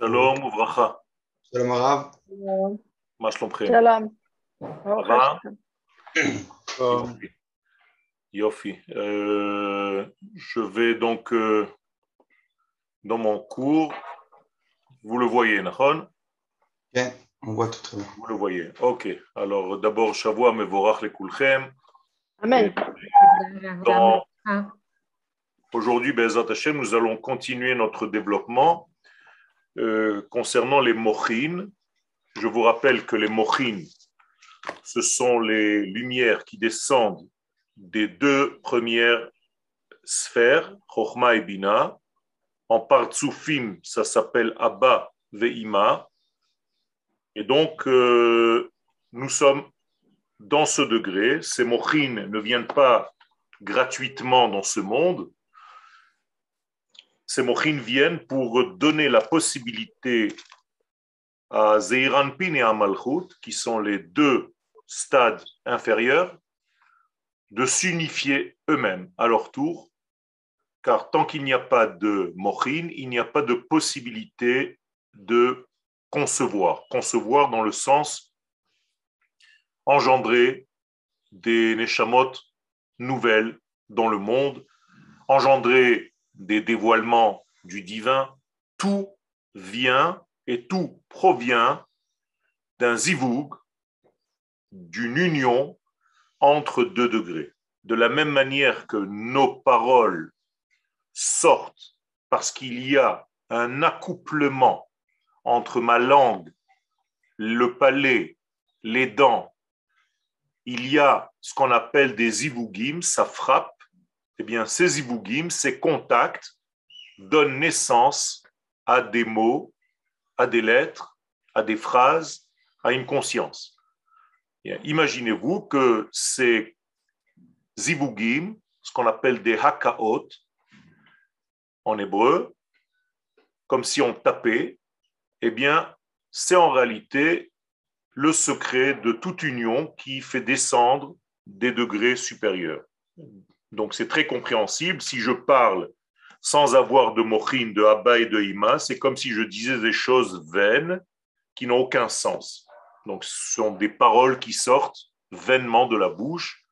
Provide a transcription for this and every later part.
שלום וברכה. שלום הרב. מה שלומכם? שלום. רע? יופי. Yofi. Euh, je vais donc euh, dans mon cours. Vous le voyez, Nahon כן, on voit tout très bien. Vous le voyez. Ok. Alors d'abord, Shavua Mevorach Lekulchem. אמן. Dans- Aujourd'hui, Bezat Hashem, nous allons continuer notre développement euh, concernant les mochines. Je vous rappelle que les mochines, ce sont les lumières qui descendent des deux premières sphères, Chochma et Bina. En Partsoufim, ça s'appelle Abba Ve'ima. Et donc, euh, nous sommes dans ce degré. Ces mochines ne viennent pas gratuitement dans ce monde. Ces mochines viennent pour donner la possibilité à Zeiranpin et à Malchut, qui sont les deux stades inférieurs, de s'unifier eux-mêmes à leur tour, car tant qu'il n'y a pas de mochine, il n'y a pas de possibilité de concevoir. Concevoir dans le sens engendrer des neshamot nouvelles dans le monde, engendrer des dévoilements du divin, tout vient et tout provient d'un zivoug, d'une union entre deux degrés. De la même manière que nos paroles sortent parce qu'il y a un accouplement entre ma langue, le palais, les dents, il y a ce qu'on appelle des zivugim, ça frappe, eh bien ces zivugim, ces contacts donnent naissance à des mots, à des lettres, à des phrases, à une conscience. Imaginez-vous que ces zivugim, ce qu'on appelle des hakaot en hébreu, comme si on tapait, eh bien, c'est en réalité le secret de toute union qui fait descendre des degrés supérieurs. Donc c'est très compréhensible. Si je parle sans avoir de mochin, de abba et de ima, c'est comme si je disais des choses vaines qui n'ont aucun sens. Donc ce sont des paroles qui sortent vainement de la bouche.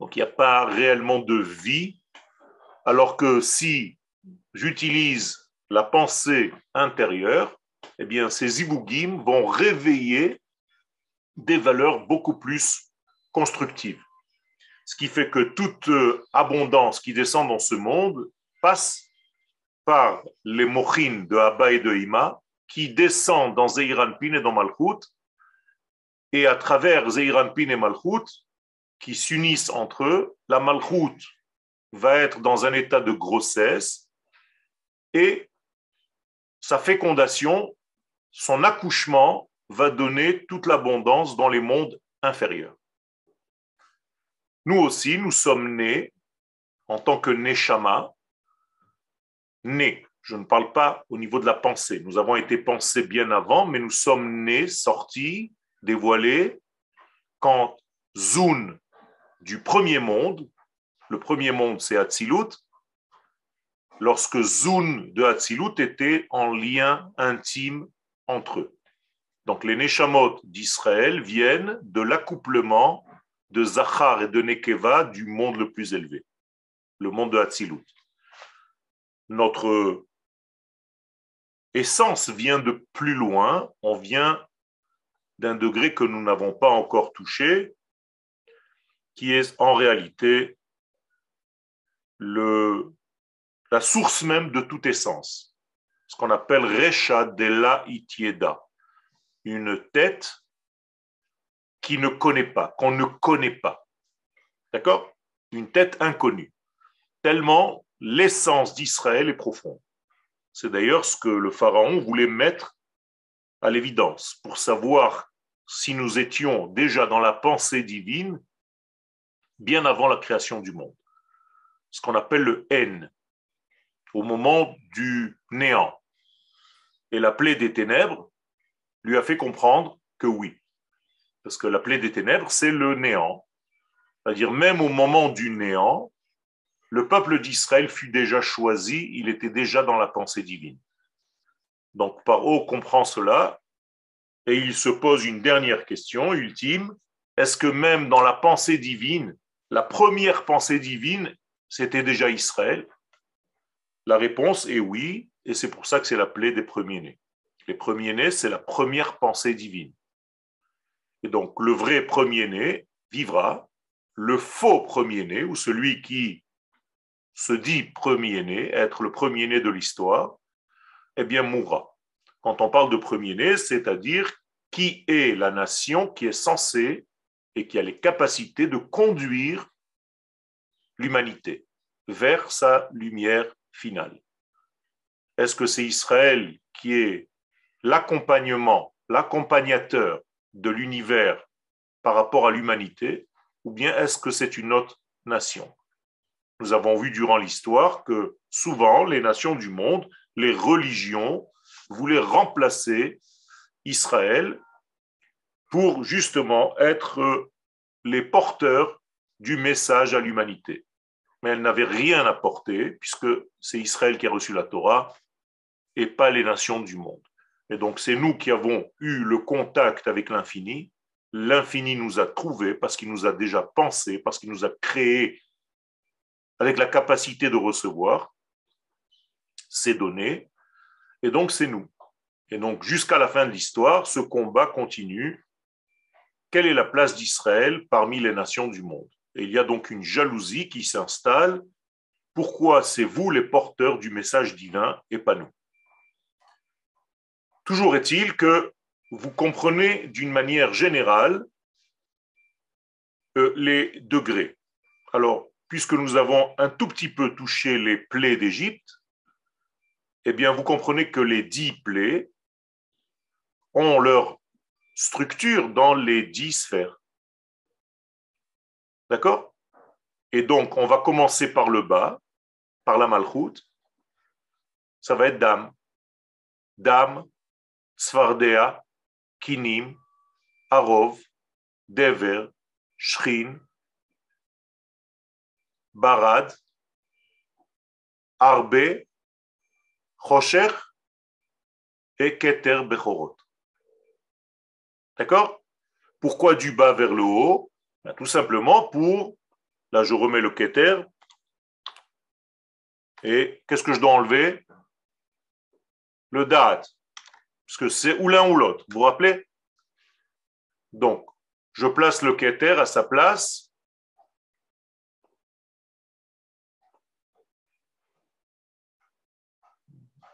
Donc il n'y a pas réellement de vie. Alors que si j'utilise la pensée intérieure, eh bien ces zibugim vont réveiller des valeurs beaucoup plus constructives. Ce qui fait que toute euh, abondance qui descend dans ce monde passe par les mochines de Abba et de Ima qui descendent dans Zeiranpin et dans Malchut et à travers Zeiranpin et Malchut qui s'unissent entre eux, la Malchut va être dans un état de grossesse et sa fécondation, son accouchement va donner toute l'abondance dans les mondes inférieurs. Nous aussi, nous sommes nés en tant que Neshama, nés. Je ne parle pas au niveau de la pensée. Nous avons été pensés bien avant, mais nous sommes nés, sortis, dévoilés, quand Zun du premier monde, le premier monde c'est Hatzilut, lorsque Zun de Hatzilut était en lien intime entre eux. Donc les Neshamot d'Israël viennent de l'accouplement de Zachar et de Nekeva du monde le plus élevé, le monde de Hatzilut. Notre essence vient de plus loin, on vient d'un degré que nous n'avons pas encore touché, qui est en réalité le, la source même de toute essence, ce qu'on appelle Recha de la Itieda une tête qui ne connaît pas, qu'on ne connaît pas. D'accord? Une tête inconnue. Tellement l'essence d'Israël est profonde. C'est d'ailleurs ce que le Pharaon voulait mettre à l'évidence pour savoir si nous étions déjà dans la pensée divine bien avant la création du monde. Ce qu'on appelle le N, au moment du néant. Et la plaie des ténèbres, lui a fait comprendre que oui. Parce que la plaie des ténèbres, c'est le néant. C'est-à-dire, même au moment du néant, le peuple d'Israël fut déjà choisi, il était déjà dans la pensée divine. Donc Paro comprend cela et il se pose une dernière question ultime. Est-ce que même dans la pensée divine, la première pensée divine, c'était déjà Israël? La réponse est oui, et c'est pour ça que c'est l'appelé des premiers-nés. Les premiers-nés, c'est la première pensée divine. Et donc le vrai premier-né vivra, le faux premier-né, ou celui qui se dit premier-né, être le premier-né de l'histoire, eh bien mourra. Quand on parle de premier-né, c'est-à-dire qui est la nation qui est censée et qui a les capacités de conduire l'humanité vers sa lumière finale. Est-ce que c'est Israël qui est l'accompagnement, l'accompagnateur de l'univers par rapport à l'humanité, ou bien est-ce que c'est une autre nation? Nous avons vu durant l'histoire que souvent les nations du monde, les religions, voulaient remplacer Israël pour justement être les porteurs du message à l'humanité. Mais elles n'avaient rien à porter, puisque c'est Israël qui a reçu la Torah et pas les nations du monde. Et donc c'est nous qui avons eu le contact avec l'infini. L'infini nous a trouvés parce qu'il nous a déjà pensé, parce qu'il nous a créés avec la capacité de recevoir ces données. Et donc c'est nous. Et donc jusqu'à la fin de l'histoire, ce combat continue. Quelle est la place d'Israël parmi les nations du monde? Et il y a donc une jalousie qui s'installe. Pourquoi c'est vous les porteurs du message divin et pas nous? Toujours est-il que vous comprenez d'une manière générale euh, les degrés. Alors, puisque nous avons un tout petit peu touché les plaies d'Égypte, eh bien, vous comprenez que les dix plaies ont leur structure dans les dix sphères. D'accord? Et donc, on va commencer par le bas, par la malchoute. Ça va être dame. Dame, Svardea, Kinim, Arov, Dever, Shrin, Barad, Arbe, Chosher et Keter Bechorot. D'accord Pourquoi du bas vers le haut? Ben, Tout simplement pour, là je remets le Keter, et qu'est-ce que je dois enlever? Le Dat. Parce que c'est ou l'un ou l'autre. Vous vous rappelez? Donc, je place le Keter à sa place.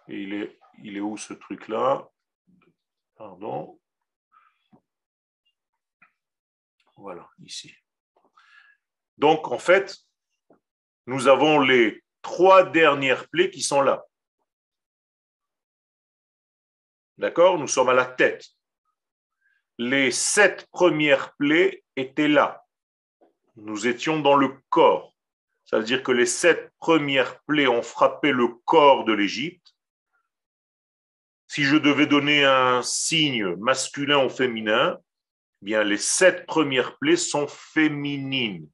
Et il est, il est où ce truc-là? Pardon. Voilà, ici. Donc, en fait, nous avons les trois dernières plaies qui sont là. D'accord? Nous sommes à la tête. Les sept premières plaies étaient là. Nous étions dans le corps. Ça veut dire que les sept premières plaies ont frappé le corps de l'Égypte. Si je devais donner un signe masculin ou féminin, eh bien les sept premières plaies sont féminines.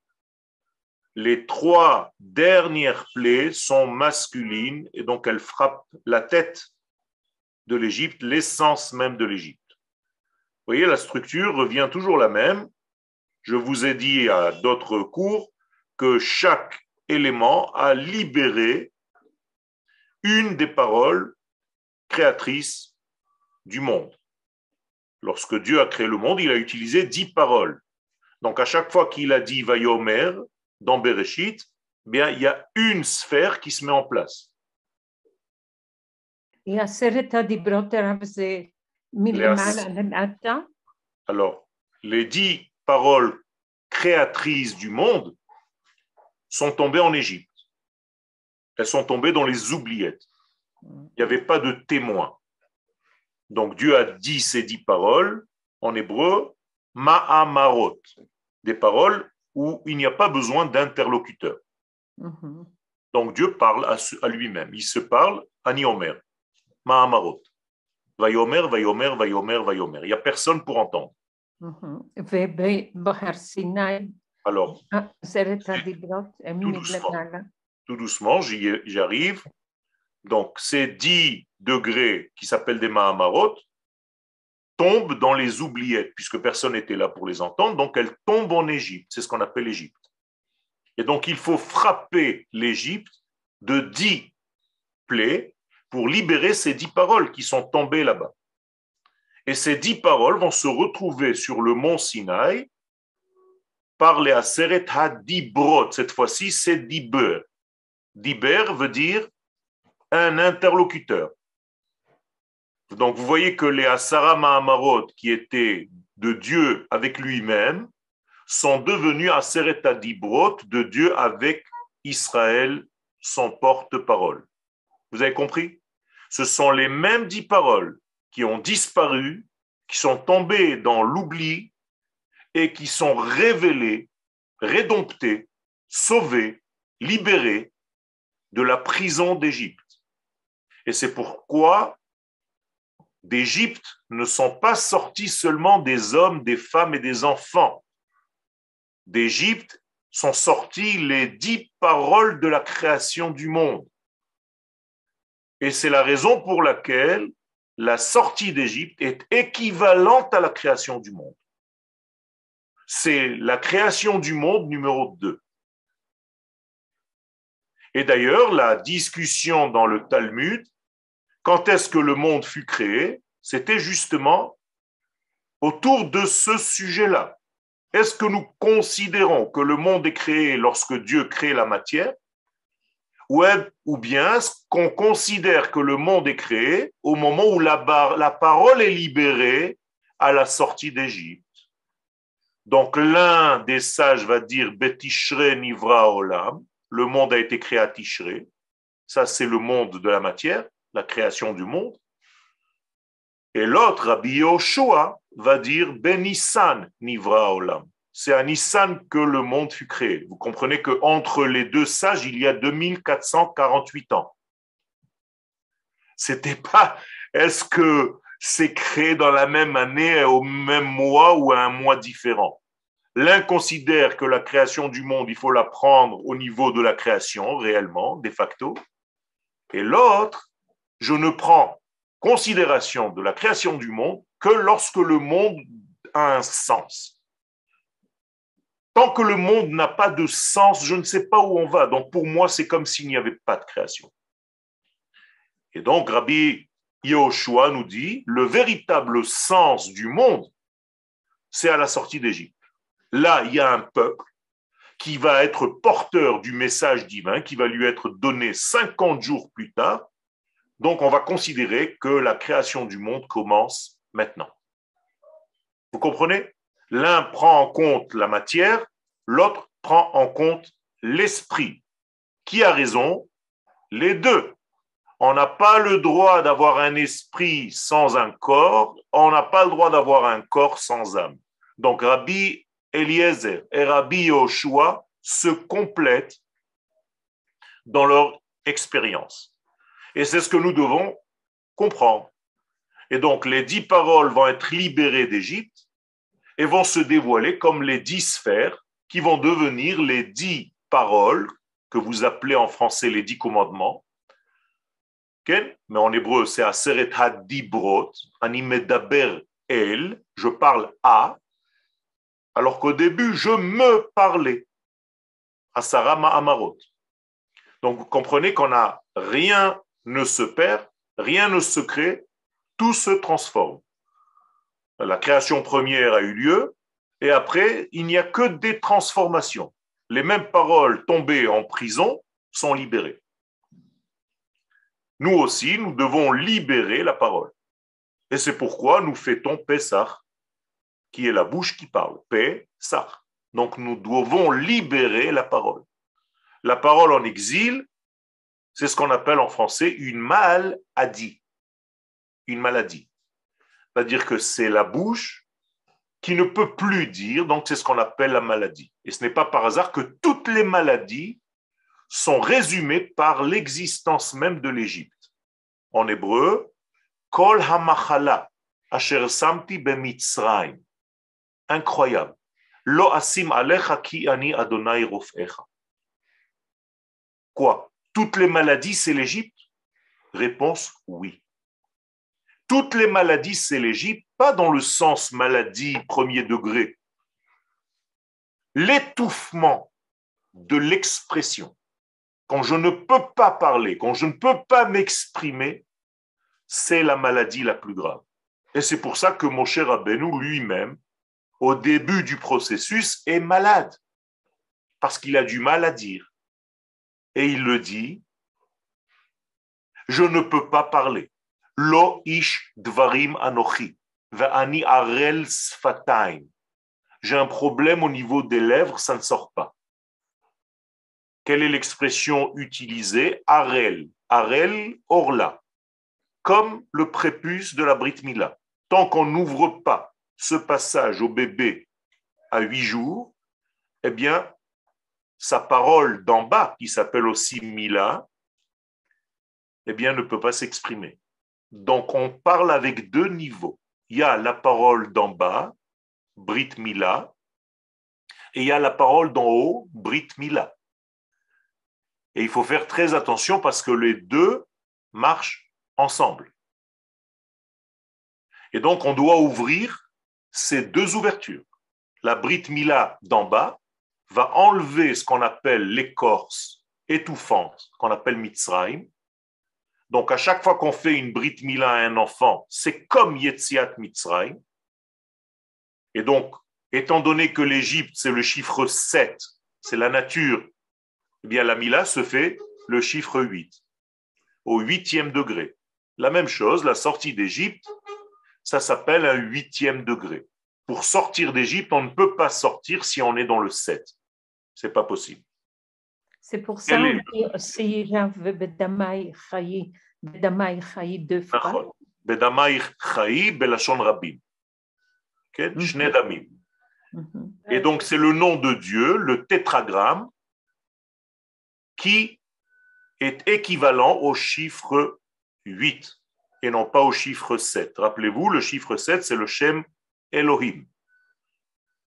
Les trois dernières plaies sont masculines et donc elles frappent la tête de l'essence même de l'Égypte. Vous voyez, la structure revient toujours la même. Je vous ai dit à d'autres cours que chaque élément a libéré une des paroles créatrices du monde. Lorsque Dieu a créé le monde, il a utilisé dix paroles. Donc à chaque fois qu'il a dit Vayomer dans Bereshit, eh bien il y a une sphère qui se met en place. Alors, les dix paroles créatrices du monde sont tombées en Égypte. Elles sont tombées dans les oubliettes. Il n'y avait pas de témoin. Donc Dieu a dit ces dix paroles en hébreu, ma'amarot, des paroles où il n'y a pas besoin d'interlocuteur. Mm-hmm. Donc Dieu parle à, lui-même. Il se parle à Niomer. Mahamarot. Vayomer, Vayomer, Vayomer, Vayomer. Il n'y a personne pour entendre. Alors, tout doucement, tout doucement j'y arrive. Donc, ces dix degrés qui s'appellent des Mahamarot tombent dans les oubliettes, puisque personne n'était là pour les entendre, donc elles tombent en Égypte. C'est ce qu'on appelle l'Égypte. Et donc il faut frapper l'Égypte de dix plaies pour libérer ces dix paroles qui sont tombées là-bas. Et ces dix paroles vont se retrouver sur le mont Sinaï par les Aseret HaDibrot. Cette fois-ci, c'est Diber. Diber veut dire un interlocuteur. Donc vous voyez que les Asara Mahamarot, qui étaient de Dieu avec lui-même, sont devenus Aseret HaDibrot de Dieu avec Israël, son porte-parole. Vous avez compris? Ce sont les mêmes dix paroles qui ont disparu, qui sont tombées dans l'oubli et qui sont révélées, rédomptées, sauvées, libérées de la prison d'Égypte. Et c'est pourquoi d'Égypte ne sont pas sortis seulement des hommes, des femmes et des enfants. D'Égypte sont sorties les dix paroles de la création du monde. Et c'est la raison pour laquelle la sortie d'Égypte est équivalente à la création du monde. C'est la création du monde numéro 2. Et d'ailleurs, la discussion dans le Talmud, quand est-ce que le monde fut créé, c'était justement autour de ce sujet-là. Est-ce que nous considérons que le monde est créé lorsque Dieu crée la matière ou bien est-ce qu'on considère que le monde est créé au moment où la, parole est libérée à la sortie d'Égypte. Donc l'un des sages va dire Betishre Nivra Olam, le monde a été créé à Tishre, ça c'est le monde de la matière, la création du monde. Et l'autre, Rabbi Yoshua, va dire Benissan Nivra Olam, c'est à Nissan que le monde fut créé. Vous comprenez qu'entre les deux sages, il y a 2448 ans. C'était pas est-ce que c'est créé dans la même année, au même mois ou à un mois différent? L'un considère que la création du monde, il faut la prendre au niveau de la création, réellement, de facto. Et l'autre, je ne prends considération de la création du monde que lorsque le monde a un sens. Tant que le monde n'a pas de sens, je ne sais pas où on va. Donc pour moi, c'est comme s'il n'y avait pas de création. Et donc Rabbi Yehoshua nous dit, le véritable sens du monde, c'est à la sortie d'Égypte. Là, il y a un peuple qui va être porteur du message divin, qui va lui être donné 50 jours plus tard. Donc on va considérer que la création du monde commence maintenant. Vous comprenez? L'un prend en compte la matière, l'autre prend en compte l'esprit. Qui a raison? Les deux. On n'a pas le droit d'avoir un esprit sans un corps, on n'a pas le droit d'avoir un corps sans âme. Donc Rabbi Eliezer et Rabbi Yoshua se complètent dans leur expérience. Et c'est ce que nous devons comprendre. Et donc les dix paroles vont être libérées d'Égypte et vont se dévoiler comme les dix sphères qui vont devenir les dix paroles que vous appelez en français les dix commandements. Mais en hébreu, c'est Aseret Hadibrot, Animedaber El, je parle à, alors qu'au début, je me parlais. Asarama Amarot. Donc vous comprenez qu'on a rien ne se perd, rien ne se crée, tout se transforme la création première a eu lieu, et après, il n'y a que des transformations. Les mêmes paroles tombées en prison sont libérées. Nous aussi, nous devons libérer la parole. Et c'est pourquoi nous fêtons Pessah, qui est la bouche qui parle. Pessah. Donc nous devons libérer la parole. La parole en exil, c'est ce qu'on appelle en français une maladie. Une maladie. C'est-à-dire que c'est la bouche qui ne peut plus dire, donc c'est ce qu'on appelle la maladie. Et ce n'est pas par hasard que toutes les maladies sont résumées par l'existence même de l'Égypte. En hébreu, Kol hamachala asher. Incroyable. Lo asim alecha ki ani Adonai. Quoi? Toutes les maladies, c'est l'Égypte? Réponse oui. Toutes les maladies, c'est l'Égypte, pas dans le sens maladie premier degré. L'étouffement de l'expression, quand je ne peux pas parler, quand je ne peux pas m'exprimer, c'est la maladie la plus grave. Et c'est pour ça que mon cher Rabbeinu lui-même, au début du processus, est malade, parce qu'il a du mal à dire. Et il le dit, je ne peux pas parler. J'ai un problème au niveau des lèvres, ça ne sort pas. Quelle est l'expression utilisée? Arel. Arel, orla. Comme le prépuce de la Brit Mila. Tant qu'on n'ouvre pas ce passage au bébé à huit jours, eh bien, sa parole d'en bas, qui s'appelle aussi Mila, eh bien, ne peut pas s'exprimer. Donc, on parle avec deux niveaux. Il y a la parole d'en bas, Brit Mila, et il y a la parole d'en haut, Brit Mila. Et il faut faire très attention parce que les deux marchent ensemble. Et donc, on doit ouvrir ces deux ouvertures. La Brit Mila d'en bas va enlever ce qu'on appelle l'écorce étouffante, qu'on appelle Mitzrayim. Donc, à chaque fois qu'on fait une Brit Mila à un enfant, c'est comme Yetziat Mitzrayim. Et donc, étant donné que l'Égypte, c'est le chiffre 7, c'est la nature, eh bien la Mila se fait le chiffre 8, au huitième degré. La même chose, la sortie d'Égypte, ça s'appelle un huitième degré. Pour sortir d'Égypte, on ne peut pas sortir si on est dans le 7. C'est pas possible. C'est pour ça que c'est Bedamai Chayi, Bedamai Chayi deux fois. Bedamai Chayi, Belachon Rabim. Mhm. Mhm. Et donc, c'est le nom de Dieu, le tétragramme, qui est équivalent au chiffre 8 et non pas au chiffre 7. Rappelez-vous, le chiffre 7, c'est le Shem Elohim,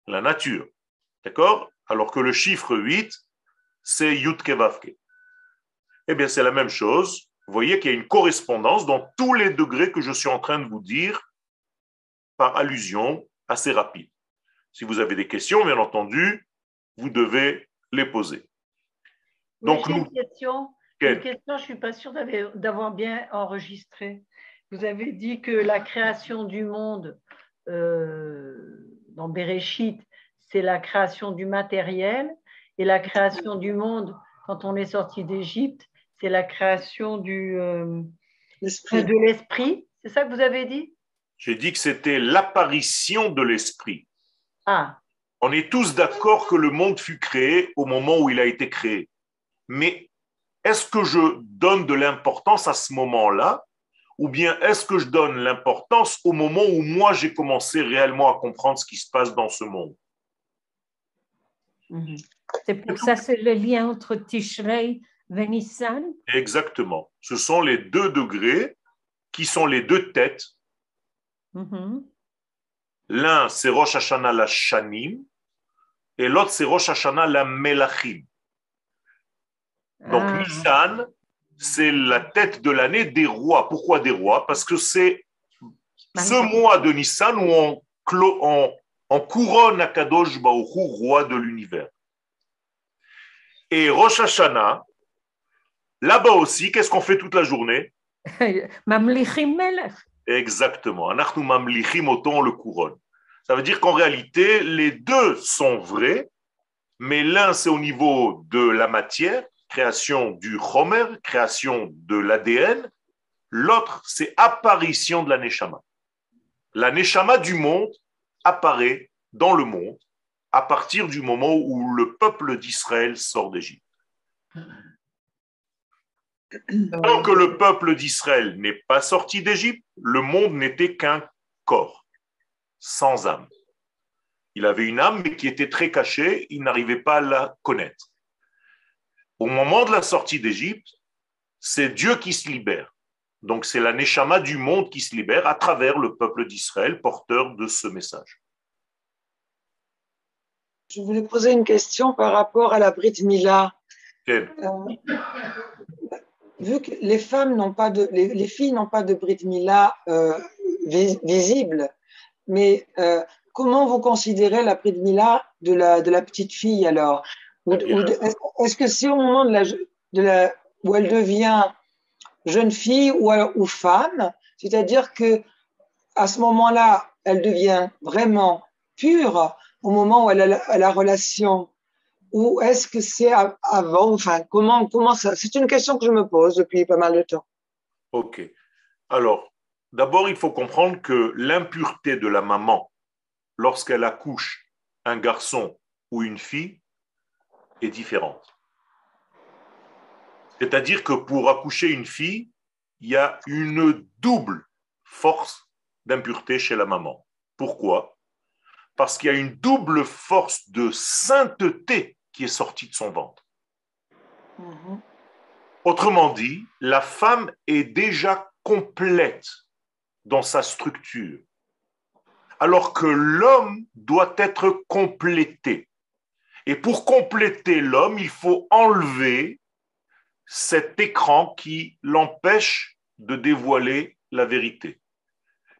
la nature. D'accord? Alors que le chiffre 8, c'est Yutke Vavke. Eh bien, c'est la même chose. Vous voyez qu'il y a une correspondance dans tous les degrés que je suis en train de vous dire par allusion assez rapide. Si vous avez des questions, bien entendu, vous devez les poser. Donc, une question. Une question, je ne suis pas sûre d'avoir bien enregistré. Vous avez dit que la création du monde euh, dans Bereshit, c'est la création du matériel, et la création du monde, quand on est sorti d'Égypte, c'est la création du, euh, de l'esprit. C'est ça que vous avez dit? J'ai dit que c'était l'apparition de l'esprit. Ah. On est tous d'accord que le monde fut créé au moment où il a été créé. Mais est-ce que je donne de l'importance à ce moment-là? Ou bien est-ce que je donne l'importance au moment où moi j'ai commencé réellement à comprendre ce qui se passe dans ce monde? Mhm. C'est pour ça c'est le lien entre Tishrei et Nissan Exactement. Ce sont les deux degrés qui sont les deux têtes Mm-hmm. L'un, c'est Rosh Hashanah la Shanim, et l'autre, c'est Rosh Hashanah la Melachim. Donc, ah. Nissan, c'est la tête de l'année des rois. Pourquoi des rois? Parce que c'est ce mois de Nissan où on, on, on couronne Akadosh Baruch roi de l'univers. Et Rosh Hashanah, là-bas aussi, qu'est-ce qu'on fait toute la journée? Mamlichim Melech. Exactement. Anachnu mamlichim autant le couronne. Ça veut dire qu'en réalité, les deux sont vrais, mais l'un, c'est au niveau de la matière, création du chomer, création de l'ADN. L'autre, c'est apparition de la neshama. La neshama du monde apparaît dans le monde à partir du moment où le peuple d'Israël sort d'Égypte. Tant que le peuple d'Israël n'est pas sorti d'Égypte, le monde n'était qu'un corps, sans âme. Il avait une âme, mais qui était très cachée, il n'arrivait pas à la connaître. Au moment de la sortie d'Égypte, c'est Dieu qui se libère. Donc c'est la Neshama du monde qui se libère à travers le peuple d'Israël, porteur de ce message. Je voulais poser une question par rapport à la Brit Mila. Euh, vu que les femmes n'ont pas de, les, filles n'ont pas de Brit Mila euh, visible, mais euh, comment vous considérez la Brit Mila de la, de la petite fille alors? Est-ce que c'est au moment de la, de la, où elle devient jeune fille ou, ou femme, c'est-à-dire que à ce moment-là, elle devient vraiment pure au moment où elle a la relation ou est-ce que c'est avant? Enfin, comment, comment ça C'est une question que je me pose depuis pas mal de temps. Ok. Alors, d'abord, il faut comprendre que l'impureté de la maman, lorsqu'elle accouche un garçon ou une fille, est différente. C'est-à-dire que pour accoucher une fille, il y a une double force d'impureté chez la maman. Pourquoi? Parce qu'il y a une double force de sainteté qui est sorti de son ventre. Mhm. Autrement dit, la femme est déjà complète dans sa structure, alors que l'homme doit être complété. Et pour compléter l'homme, il faut enlever cet écran qui l'empêche de dévoiler la vérité.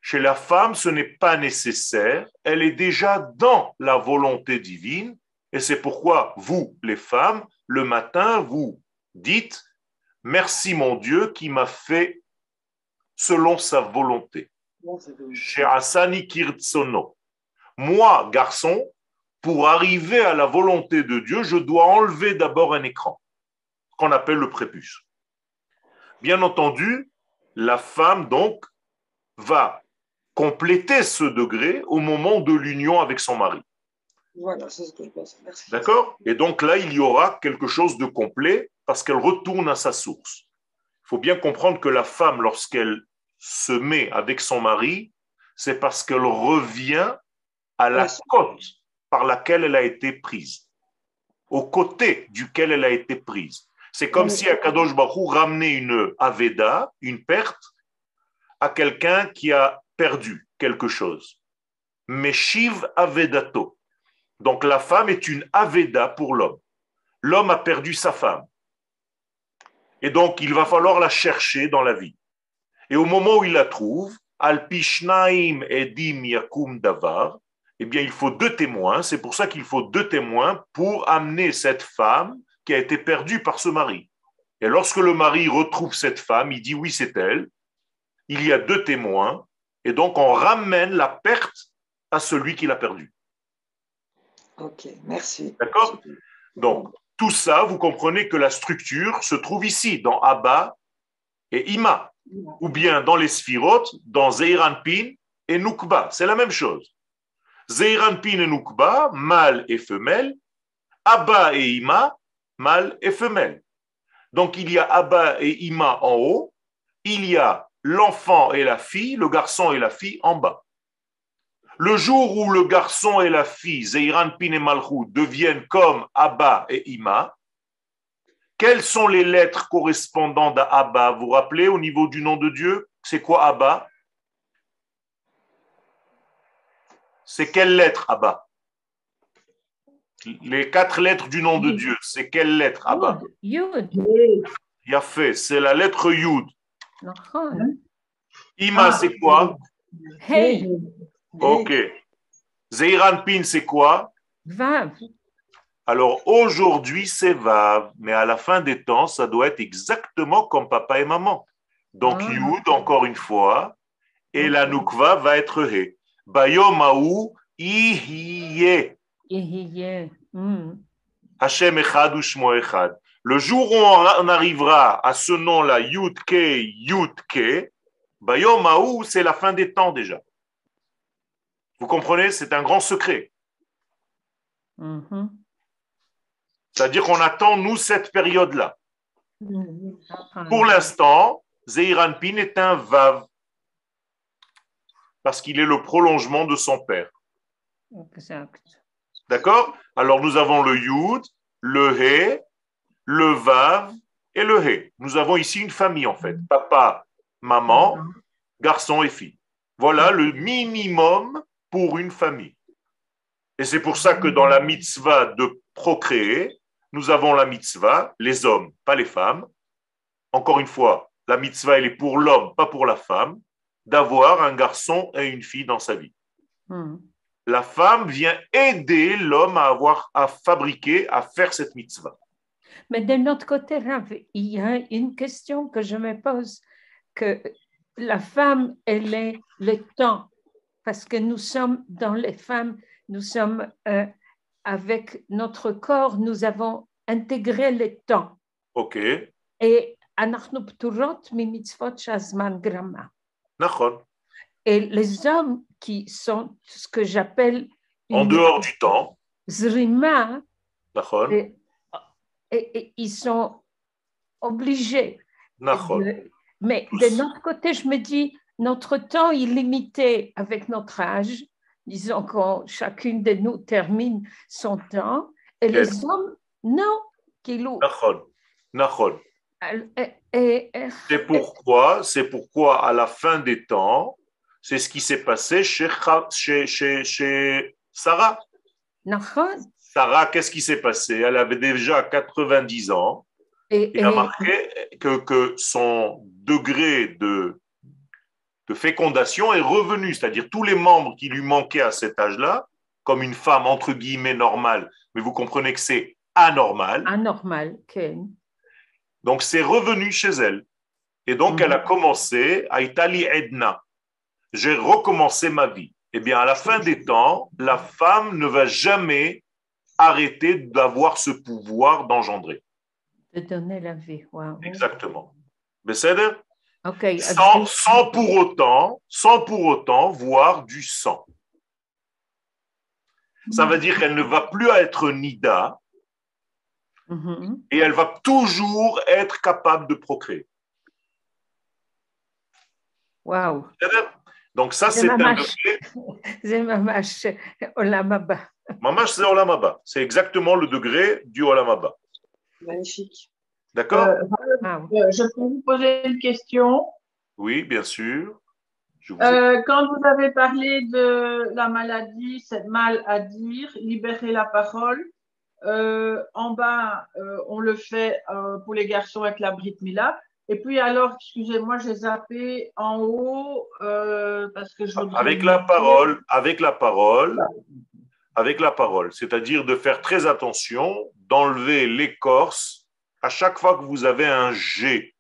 Chez la femme, ce n'est pas nécessaire, elle est déjà dans la volonté divine et c'est pourquoi vous, les femmes, le matin, vous dites, merci mon Dieu qui m'a fait selon sa volonté. Chez Asani Kirtsono. Moi, garçon, pour arriver à la volonté de Dieu, je dois enlever d'abord un écran, qu'on appelle le prépuce. Bien entendu, la femme, donc, va compléter ce degré au moment de l'union avec son mari. Voilà, c'est ce que je pense. Merci. D'accord? Et donc là, il y aura quelque chose de complet parce qu'elle retourne à sa source. Il faut bien comprendre que la femme, lorsqu'elle se met avec son mari, c'est parce qu'elle revient à la côte par laquelle elle a été prise, au côté duquel elle a été prise. C'est comme si Akadosh Baruch ramenait une aveda, une perte, à quelqu'un qui a perdu quelque chose. Meshiv avedato. Donc la femme est une aveda pour l'homme. L'homme a perdu sa femme. Et donc il va falloir la chercher dans la vie. Et au moment où il la trouve, Alpishnaim edim yakum davar, eh bien il faut deux témoins. C'est pour ça qu'il faut deux témoins pour amener cette femme qui a été perdue par ce mari. Et lorsque le mari retrouve cette femme, il dit oui, c'est elle. Il y a deux témoins. Et donc on ramène la perte à celui qui l'a perdue. Ok, merci. D'accord? Donc, tout ça, vous comprenez que la structure se trouve ici, dans Abba et Ima, ou bien dans les sphirotes, dans Zeiranpin et Nukba. C'est la même chose. Zeiranpin et Nukba, mâle et femelle. Abba et Ima, mâle et femelle. Donc, il y a Abba et Ima en haut. Il y a l'enfant et la fille, le garçon et la fille en bas. Le jour où le garçon et la fille, Zeiran Pin et Malchut, deviennent comme Abba et Ima, quelles sont les lettres correspondantes à Abba? Vous vous rappelez au niveau du nom de Dieu C'est quoi Abba? C'est quelle lettre Abba? Les quatre lettres du nom de Dieu, c'est quelle lettre Abba? Yud. fait, c'est la lettre Yud. Ima, ah. c'est quoi? Hey. Ok. Zeiran Pin, c'est quoi? Vav. Alors aujourd'hui, c'est Vav, mais à la fin des temps, ça doit être exactement comme papa et maman. Donc ah. Yud, encore une fois, et la Nukva va être He. Bayomaou, Ihiye. Ihiye. Hmm. Hashem Echad ou Shmo Echad. Le jour où on arrivera à ce nom-là, Yud Ke, Yud Ke, Bayomaou, c'est la fin des temps déjà. Vous comprenez? C'est un grand secret. Mm-hmm. C'est-à-dire qu'on attend, nous, cette période-là. Mm-hmm. Pour l'instant, Zeiranpin est un Vav, parce qu'il est le prolongement de son père. Exact. D'accord? Alors nous avons le Yud, le He, le Vav et le He. Nous avons ici une famille en fait. Papa, maman, garçon et fille. Voilà le minimum pour une famille. Et c'est pour ça que dans la mitzvah de procréer, nous avons la mitzvah, les hommes, pas les femmes, encore une fois, la mitzvah, elle est pour l'homme, pas pour la femme, d'avoir un garçon et une fille dans sa vie. Hmm. La femme vient aider l'homme à avoir, à fabriquer, à faire cette mitzvah. Mais d'un autre côté, il y a une question que je me pose, que la femme, elle est le temps, parce que nous sommes dans les femmes, nous sommes euh, avec notre corps, nous avons intégré le temps. Ok. Et et les hommes qui sont ce que j'appelle en dehors du temps, zrima, et, et, ils sont obligés. mais de notre côté, je me dis, notre temps est limité avec notre âge. Disons que chacune de nous termine son temps. Et les hommes, non. C'est pourquoi, c'est pourquoi à la fin des temps, c'est ce qui s'est passé chez, chez, chez, chez Sarah. Sarah, qu'est-ce qui s'est passé? Elle avait déjà 90 ans. Et, Il a marqué que, que son degré de, de fécondation est revenu, c'est-à-dire tous les membres qui lui manquaient à cet âge-là, comme une femme entre guillemets normale, mais vous comprenez que c'est anormal. Anormal, Donc c'est revenu chez elle. Et donc elle a mhm. commencé à Italie Edna. J'ai recommencé ma vie. Eh bien, à la fin des temps, la femme ne va jamais arrêter d'avoir ce pouvoir d'engendrer. De donner la vie. Exactement. Mais okay. sans, sans, pour autant, sans pour autant voir du sang. Ça veut dire qu'elle ne va plus être Nida, Mm-hmm. Et elle va toujours être capable de procréer. Wow. Donc ça, c'est un mamash olamaba. Mamash, c'est olamaba. C'est exactement le degré du olamaba. Magnifique. D'accord euh, euh, Je peux vous poser une question Oui, bien sûr. Euh, quand vous avez parlé de la maladie, c'est mal à dire, libérer la parole, euh, en bas, euh, on le fait euh, pour les garçons avec la Brit Mila. Et puis alors, excusez-moi, j'ai zappé en haut parce que je avec la parole, avec la parole, avec la parole, c'est-à-dire de faire très attention, d'enlever l'écorce à chaque fois que vous avez un G.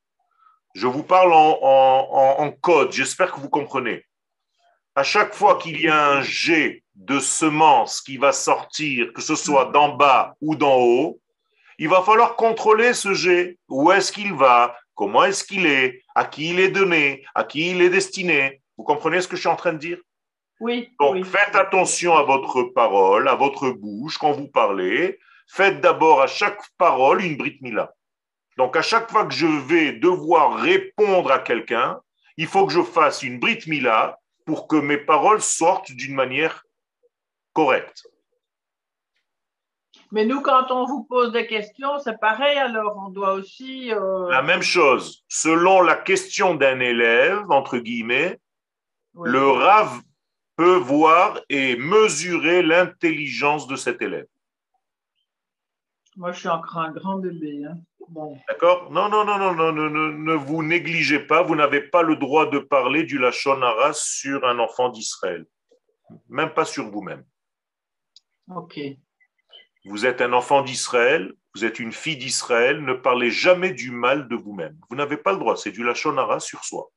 Je vous parle en code, j'espère que vous comprenez. À chaque fois qu'il y a un G de semence qui va sortir, que ce soit d'en bas ou d'en haut, il va falloir contrôler ce jet. Où est-ce qu'il va? Comment est-ce qu'il est? À qui il est donné? À qui il est destiné? Vous comprenez ce que je suis en train de dire? Oui. Donc faites attention à votre parole, à votre bouche quand vous parlez. Faites d'abord à chaque parole une Brit Mila. Donc à chaque fois que je vais devoir répondre à quelqu'un, il faut que je fasse une Brit Mila pour que mes paroles sortent d'une manière correct. Mais nous, quand on vous pose des questions, c'est pareil, alors on doit aussi... Euh, la même chose. Selon la question d'un élève, entre guillemets, le RAV peut voir et mesurer l'intelligence de cet élève. Moi, je suis encore un grand bébé. Hein. D'accord? Non, non, non, non, non, ne, ne, vous négligez pas. Vous n'avez pas le droit de parler du Lachon sur un enfant d'Israël. Même pas sur vous-même. Ok. Vous êtes un enfant d'Israël, vous êtes une fille d'Israël, ne parlez jamais du mal de vous-même. Vous, n'avez pas le droit, c'est du lachonara sur soi.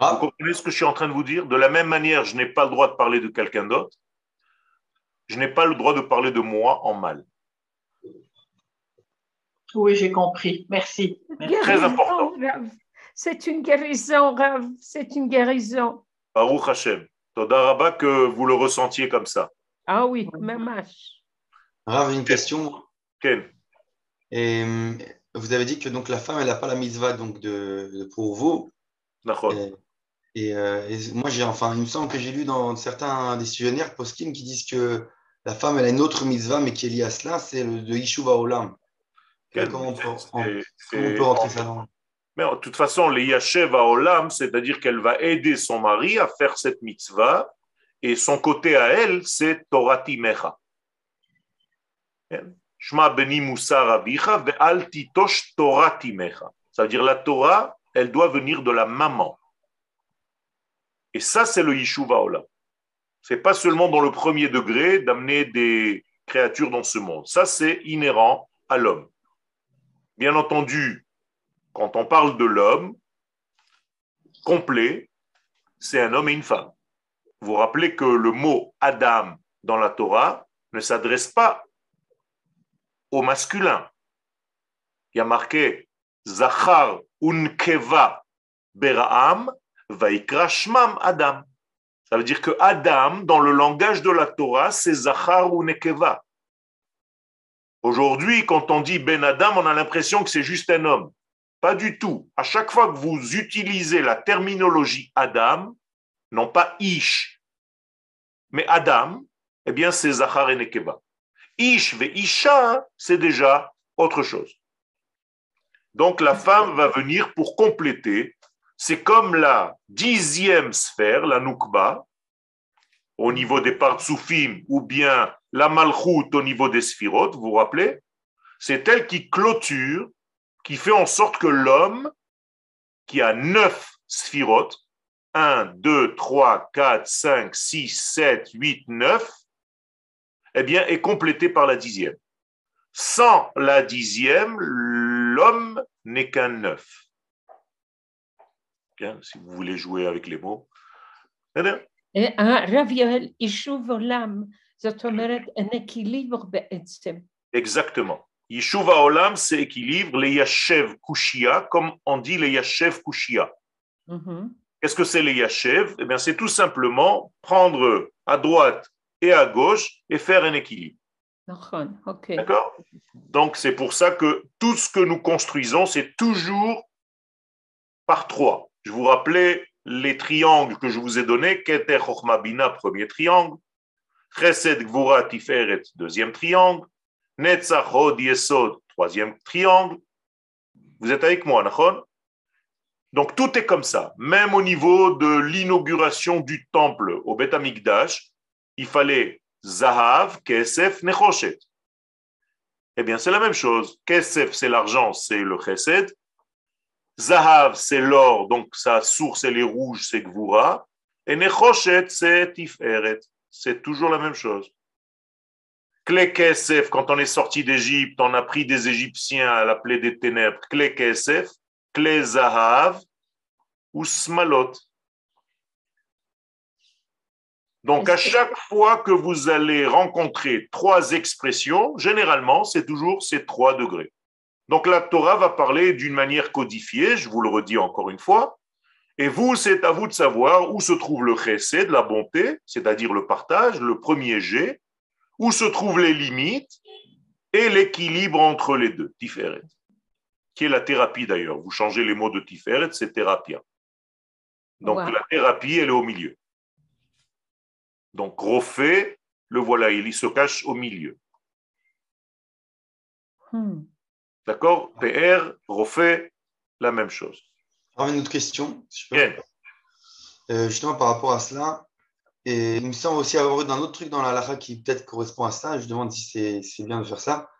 Ah. Vous comprenez ce que je suis en train de vous dire? De la même manière, je n'ai pas le droit de parler de quelqu'un d'autre. Je n'ai pas le droit de parler de moi en mal. Oui, j'ai compris. Merci. Très important. C'est une guérison, C'est une guérison. Baruch Hashem. Todaraba que vous le ressentiez comme ça. Ah oui, même âge. Rav, une question. Quelle Et vous avez dit que donc la femme, elle n'a pas la mitzvah donc de, pour vous. D'accord. Et, euh, moi, j'ai enfin, il me semble que j'ai lu dans certains décisionnaires post-kim qui disent que la femme, elle a une autre mitzvah, mais qui est liée à cela, c'est le de Yishuva Olam. Comment on, peut, comment on peut rentrer ça dans mais de toute façon, les Yashev Olam, c'est-à-dire qu'elle va aider son mari à faire cette mitzvah, et son côté à elle, c'est Torati Mecha. Shma beni avicha ve'al titosh Torah timecha. Ça veut dire la Torah, elle doit venir de la maman. Et ça, c'est le Yishuva Olam. C'est pas seulement dans le premier degré d'amener des créatures dans ce monde. Ça, c'est inhérent à l'homme. Bien entendu, quand on parle de l'homme complet, c'est un homme et une femme. Vous vous rappelez que le mot Adam dans la Torah ne s'adresse pas au masculin. Il y a marqué Zachar unkeva beraam vaikra shmam Adam. Ça veut dire que Adam, dans le langage de la Torah, c'est Zachar ou Nekeva. Aujourd'hui, quand on dit Ben Adam, on a l'impression que c'est juste un homme. Pas du tout. À chaque fois que vous utilisez la terminologie Adam, non pas Ish, mais Adam, eh bien c'est Zachar et Nekeva. Ish ve Isha, c'est déjà autre chose. Donc la femme va venir pour compléter. C'est comme la dixième sphère, la Nukba, au niveau des Partsoufim, ou bien la Malchut au niveau des Sphirot, vous vous rappelez? C'est elle qui clôture, qui fait en sorte que l'homme, qui a neuf Sphirot, 1, 2, 3, 4, 5, 6, 7, 8, 9, eh bien, est complété par la dixième. Sans la dixième, l'homme n'est qu'un neuf. Bien, si vous voulez jouer avec les mots. Exactement. Yishuv Olam, c'est équilibre, les Yashev Kushia, comme on dit les Yashev Kushia. Mm-hmm. Qu'est-ce que c'est les Yashev Eh bien, c'est tout simplement prendre à droite et à gauche et faire un équilibre. D'accord? Donc, c'est pour ça que tout ce que nous construisons, c'est toujours par trois. Je vous rappelais les triangles que je vous ai donnés. Keter Bina, premier triangle. Chesed Gvura Tiferet, deuxième triangle. Netzach Hod Yesod, troisième triangle. Vous êtes avec moi, d'accord donc tout est comme ça. Même au niveau de l'inauguration du temple au Beth Amikdash, il fallait Zahav, Kesef, Nechoshet. Eh bien, c'est la même chose. Kesef, c'est l'argent, c'est le Chesed. Zahav, c'est l'or, donc sa source, elle est rouge, c'est Gvura. Et Nechoshet, c'est Tiferet. C'est toujours la même chose. Kle Kesef, quand on est sorti d'Égypte, on a pris des Égyptiens à la plaie des ténèbres. Kle Kesef, Kle Zahav ou Smalot. Donc, à chaque fois que vous allez rencontrer trois expressions, généralement, c'est toujours ces trois degrés. Donc, la Torah va parler d'une manière codifiée, je vous le redis encore une fois. Et vous, c'est à vous de savoir où se trouve le chesed, la bonté, c'est-à-dire le partage, le premier jet, où se trouvent les limites et l'équilibre entre les deux, Tiferet, qui est la thérapie d'ailleurs. Vous changez les mots de Tiferet, c'est thérapie. Donc, la thérapie, elle est au milieu. Donc, refait, le voilà, il se cache au milieu. Hmm. D'accord? PR, refait, la même chose. Alors, une autre question. Euh, justement, par rapport à cela, et il me semble aussi avoir eu un autre truc dans la lara qui peut-être correspond à ça. Je demande si c'est bien de faire ça.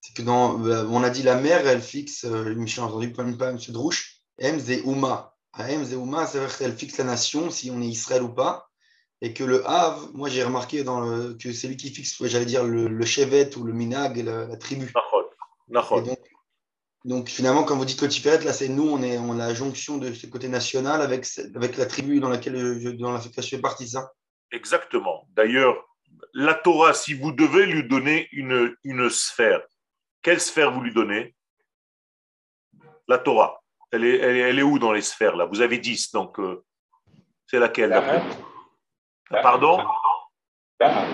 C'est que dans, euh, on a dit la mère, elle fixe, euh, je suis entendu pas M. Drouche, M, c'est Uma. M, c'est Uma, ça veut dire qu'elle fixe la nation, si on est Israël ou pas et que le Hav, moi j'ai remarqué dans le, que c'est lui qui fixe, j'allais dire, le, le chevet ou le minag, la, la tribu. Donc, donc, finalement, quand vous dites Tiferet, là c'est nous, on est on a la jonction de ce côté national avec, avec la tribu dans laquelle je, dans laquelle je fais partie, ça? Exactement. D'ailleurs, la Torah, si vous devez lui donner une, une sphère, quelle sphère vous lui donnez? La Torah. Elle est, elle, est, où dans les sphères là? Vous avez 10, donc euh, c'est laquelle? Pardon? Da'at.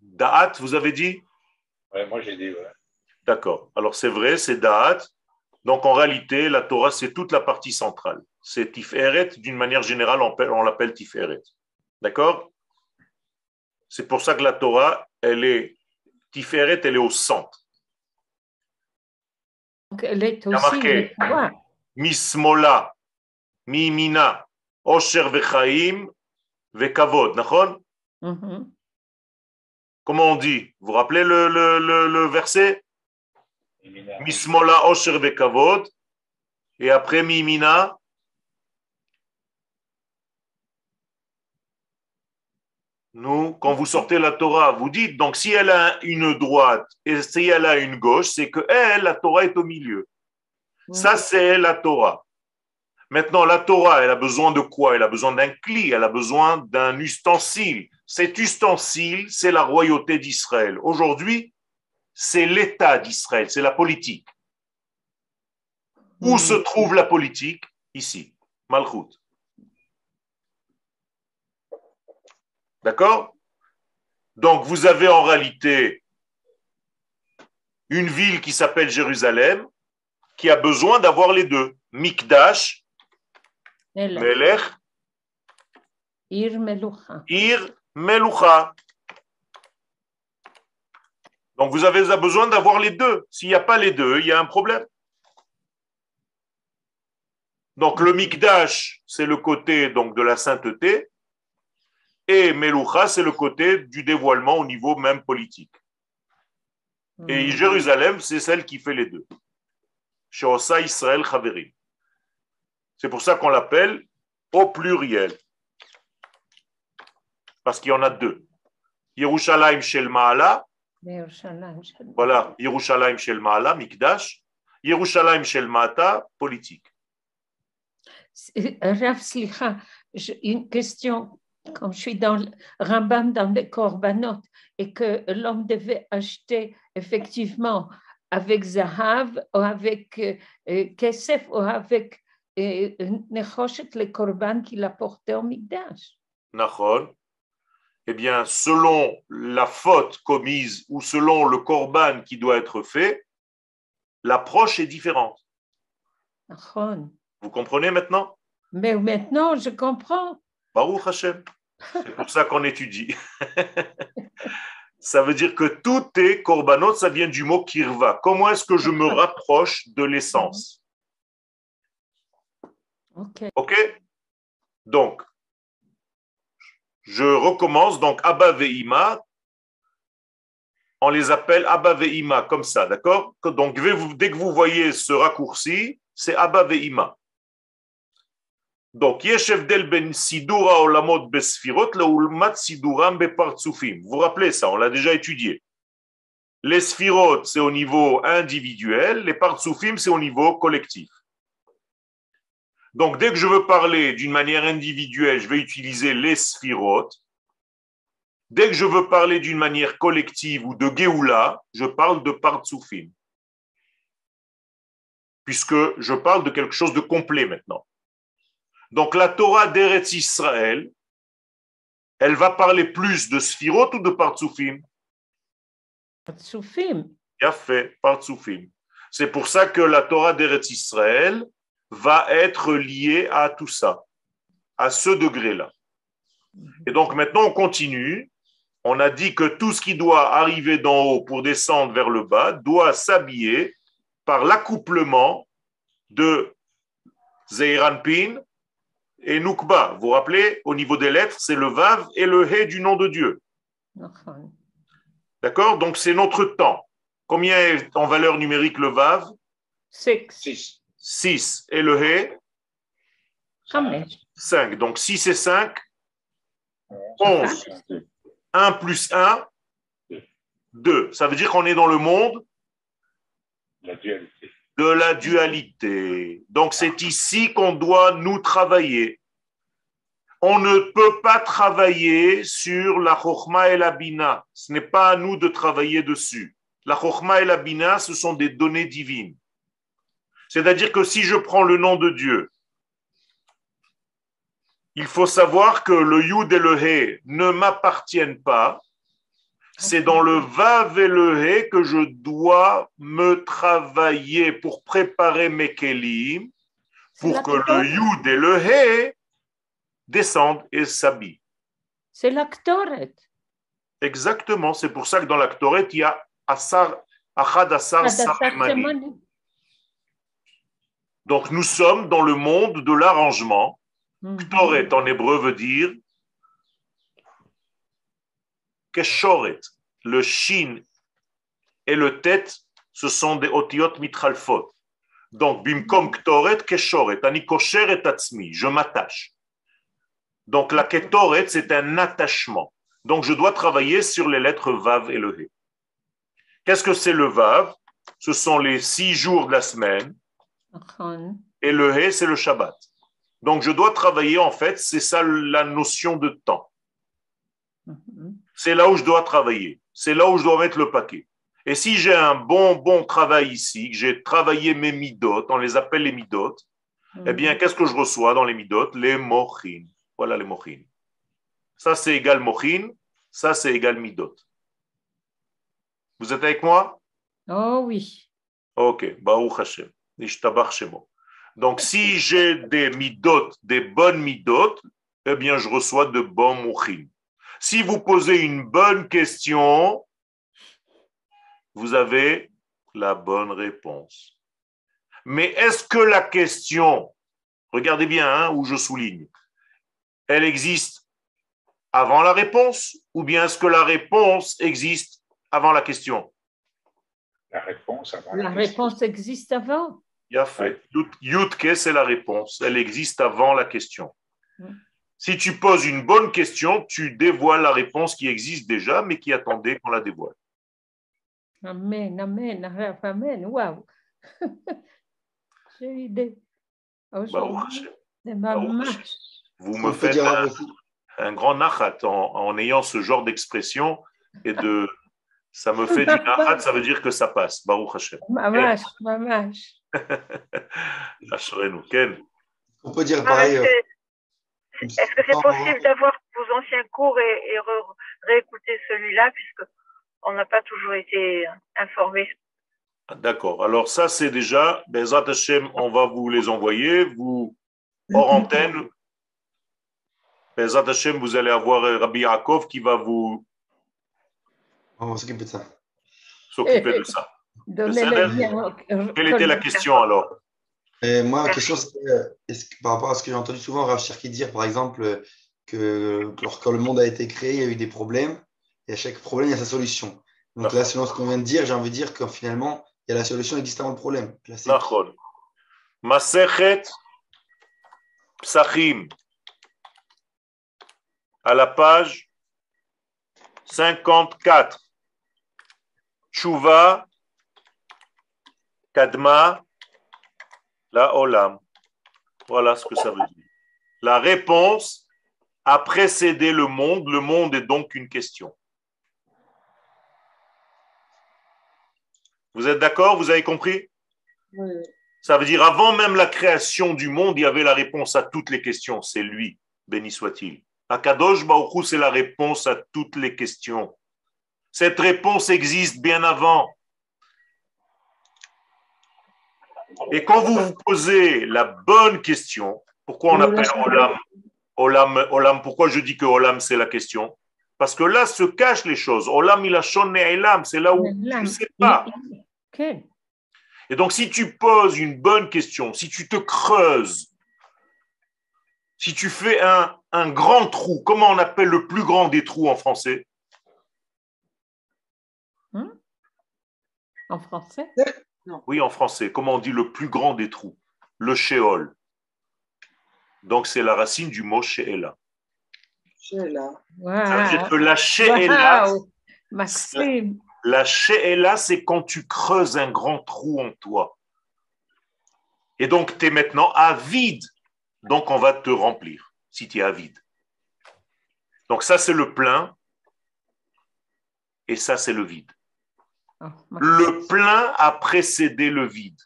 Da'at, vous avez dit? Oui, moi j'ai dit, ouais. D'accord. Alors c'est vrai, c'est Da'at. Donc en réalité, la Torah, c'est toute la partie centrale. C'est Tiferet, d'une manière générale, on l'appelle Tiferet. D'accord? C'est pour ça que la Torah, elle est Tiferet, elle est au centre. Donc elle est marqué Mismola, Mimina, Osher Vechaim, Vekavod. D'accord? Mhm. Comment on dit? Vous vous rappelez le verset? Mismola Osher Bekavod. Et après Mimina, Nous, quand vous sortez la Torah, vous dites, donc si elle a une droite et si elle a une gauche, c'est que elle, la Torah est au milieu. Ça, c'est la Torah. Maintenant, la Torah, elle a besoin de quoi? Elle a besoin d'un cli, elle a besoin d'un ustensile. Cet ustensile, c'est la royauté d'Israël. Aujourd'hui, c'est l'État d'Israël, c'est la politique. Où se trouve la politique? Ici, Malchut. D'accord? Donc, vous avez en réalité une ville qui s'appelle Jérusalem, qui a besoin d'avoir les deux. Mikdash, Melech, Ir Melucha. Ir Melucha. Donc vous avez besoin d'avoir les deux. S'il n'y a pas les deux, il y a un problème. Donc le Mikdash, c'est le côté donc, de la sainteté, et Melucha, c'est le côté du dévoilement au niveau même politique. Et hmm. Jérusalem, c'est celle qui fait les deux. Sheosa Israël Chaverim. C'est pour ça qu'on l'appelle au pluriel. Parce qu'il y en a deux. Yerushalayim Shel Ma'ala. Voilà, Yerushalayim Shel Ma'ala, Mikdash. Yerushalayim Shel Ma'ata, politique. Rav une question quand je suis dans le Rambam dans les Korbanot et que l'homme devait acheter effectivement avec Zahav ou avec euh, Kesef ou avec euh, Nechoshet les Korban qu'il apportait au Mikdash. Eh bien, selon la faute commise ou selon le Korban qui doit être fait, l'approche est différente. Vous comprenez maintenant? Mais maintenant, je comprends. Baruch Hashem. C'est pour ça qu'on étudie. ça veut dire que tout est korbanot, ça vient du mot kirva. Comment est-ce que je me rapproche de l'essence? Ok? Donc, je recommence. Donc, Abba Ve'ima, on les appelle Abba Ve'ima, comme ça, d'accord? Donc, dès que vous voyez ce raccourci, c'est Abba Ve'ima. Donc, Yeshev del ben Sidura olamot besfirot leulmat siduram bepartsufim. Vous vous rappelez ça, on l'a déjà étudié. Les sphirot, c'est au niveau individuel, les partsufim, c'est au niveau collectif. Donc, dès que je veux parler d'une manière individuelle, je vais utiliser les sphirot. Dès que je veux parler d'une manière collective ou de Géoula, je parle de partsufim. Puisque je parle de quelque chose de complet maintenant. Donc la Torah d'Eretz Israël, elle va parler plus de Sphirot ou de Partsoufim? Partsoufim. Bien fait, Partsoufim. C'est pour ça que la Torah d'Eretz Israël va être liée à tout ça, à ce degré-là. Et donc maintenant, on continue. On a dit que tout ce qui doit arriver d'en haut pour descendre vers le bas doit s'habiller par l'accouplement de Zeiranpin et Nukba. Vous vous rappelez, au niveau des lettres, c'est le Vav et le He du nom de Dieu. D'accord Donc c'est notre temps. Combien est en valeur numérique le Vav? 6. 6. Et le He? 5. Donc 6 et 5, 11. 1 plus 1, 2. Ça veut dire qu'on est dans le monde La dualité de la dualité. Donc c'est ici qu'on doit nous travailler. On ne peut pas travailler sur la chokma et la bina. Ce n'est pas à nous de travailler dessus. La chokma et la bina, ce sont des données divines. C'est-à-dire que si je prends le nom de Dieu, il faut savoir que le yud et le he ne m'appartiennent pas, c'est dans le Vav et le He que je dois me travailler pour préparer mes kelim, pour que le Yud et le He descendent et s'habillent. C'est l'actoret. Exactement, c'est pour ça que dans l'actoret, il y a Asar, Achad Asar Donc nous sommes dans le monde de l'arrangement. Mm en hébreu veut dire Keshoret. le shin et le tête, ce sont des otiot mitralfot. Donc, bimkom ktoret keshoret, ani kosher et tatsmi, je m'attache. Donc, la ketoret, c'est un attachement. Donc, je dois travailler sur les lettres vav et le he. Qu'est-ce que c'est le vav? Ce sont les six jours de la semaine. Et le he, c'est le Shabbat. Donc, je dois travailler, en fait, c'est ça la notion de temps. Mhm. C'est là où je dois travailler. C'est là où je dois mettre le paquet. Et si j'ai un bon, bon travail ici, que j'ai travaillé mes midot, on les appelle les midot, eh bien, mhm. qu'est-ce que je reçois dans les midot? Les mochin. Voilà les mochin. Ça, c'est égal mochin. Ça, c'est égal midot. Vous êtes avec moi? Oh oui. Ok. Baruch Hashem. Donc, si j'ai des midot, des bonnes midot, eh bien, je reçois de bons mochin. Si vous posez une bonne question, vous avez la bonne réponse. Mais est-ce que la question, regardez bien hein, où je souligne, elle existe avant la réponse ou bien est-ce que la réponse existe avant la question? La réponse avant. La, réponse existe avant. Il a fait. Yutke, c'est la réponse. Elle existe avant la question. Si tu poses une bonne question, tu dévoiles la réponse qui existe déjà, mais qui attendait qu'on la dévoile. Amen, amen, amen. Waouh! J'ai idée. Vous me faites un, grand nachat en, ayant ce genre d'expression et de. Ça me fait du nachat, ça veut dire que ça passe. Baruch Hashem. Mamash, mamash. On peut dire pareil. Euh, est-ce que c'est possible d'avoir vos anciens cours et, réécouter celui-là, puisque on n'a pas toujours été informés? D'accord. Alors ça, c'est déjà, Bezat Hashem, on va vous les envoyer. Vous, hors antenne, Bezat Hashem, vous allez avoir Rabbi Yaakov qui va vous... On va s'occuper de ça. S'occuper de ça. Quelle était la question alors moi, la question, c'est par rapport à ce que j'ai entendu souvent Rav Cherki dire, par exemple, que lorsque le monde a été créé, il y a eu des problèmes, et à chaque problème, il y a sa solution. Donc là, selon ce qu'on vient de dire, j'ai envie de dire que finalement, il y a la solution existe avant le problème. Masechet Psachim, à la page 54. Chouva Kadma la olam. Voilà ce que ça veut dire. La réponse a précédé le monde. Le monde est donc une question. Vous êtes d'accord? Vous avez compris? Oui. Ça veut dire avant même la création du monde, il y avait la réponse à toutes les questions. C'est lui, béni soit-il. Akadosh Baruch c'est la réponse à toutes les questions. Cette réponse existe bien avant. Et quand vous vous posez la bonne question, pourquoi on appelle Olam Olam, Olam pourquoi je dis que Olam c'est la question? Parce que là se cachent les choses. Olam il a Elam, c'est là où tu ne sais pas. Et donc si tu poses une bonne question, si tu te creuses, si tu fais un, un grand trou, comment on appelle le plus grand des trous en français? Hmm? En français? Oui, en français. Comment on dit le plus grand des trous? Le shéol. Donc, c'est la racine du mot shéela. Shéela. Ça veut dire que la shéela. La, la c'est quand tu creuses un grand trou en toi. Et donc, tu es maintenant avide. Donc, on va te remplir si tu es avide. Donc, ça, c'est le plein. Et ça, c'est le vide. Ah, le plein a précédé le vide.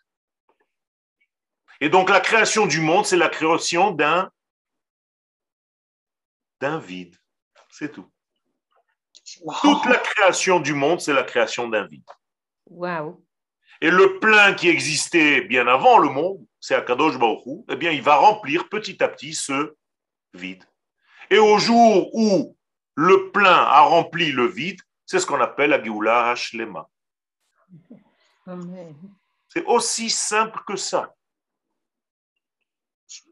Et donc la création du monde, c'est la création d'un d'un vide. C'est tout. Toute la création du monde, c'est la création d'un vide. Wow. Et le plein qui existait bien avant le monde, c'est Akadosh Baruch eh bien, il va remplir petit à petit ce vide. Et au jour où le plein a rempli le vide, c'est ce qu'on appelle la Géoula Hashlema. C'est aussi simple que ça.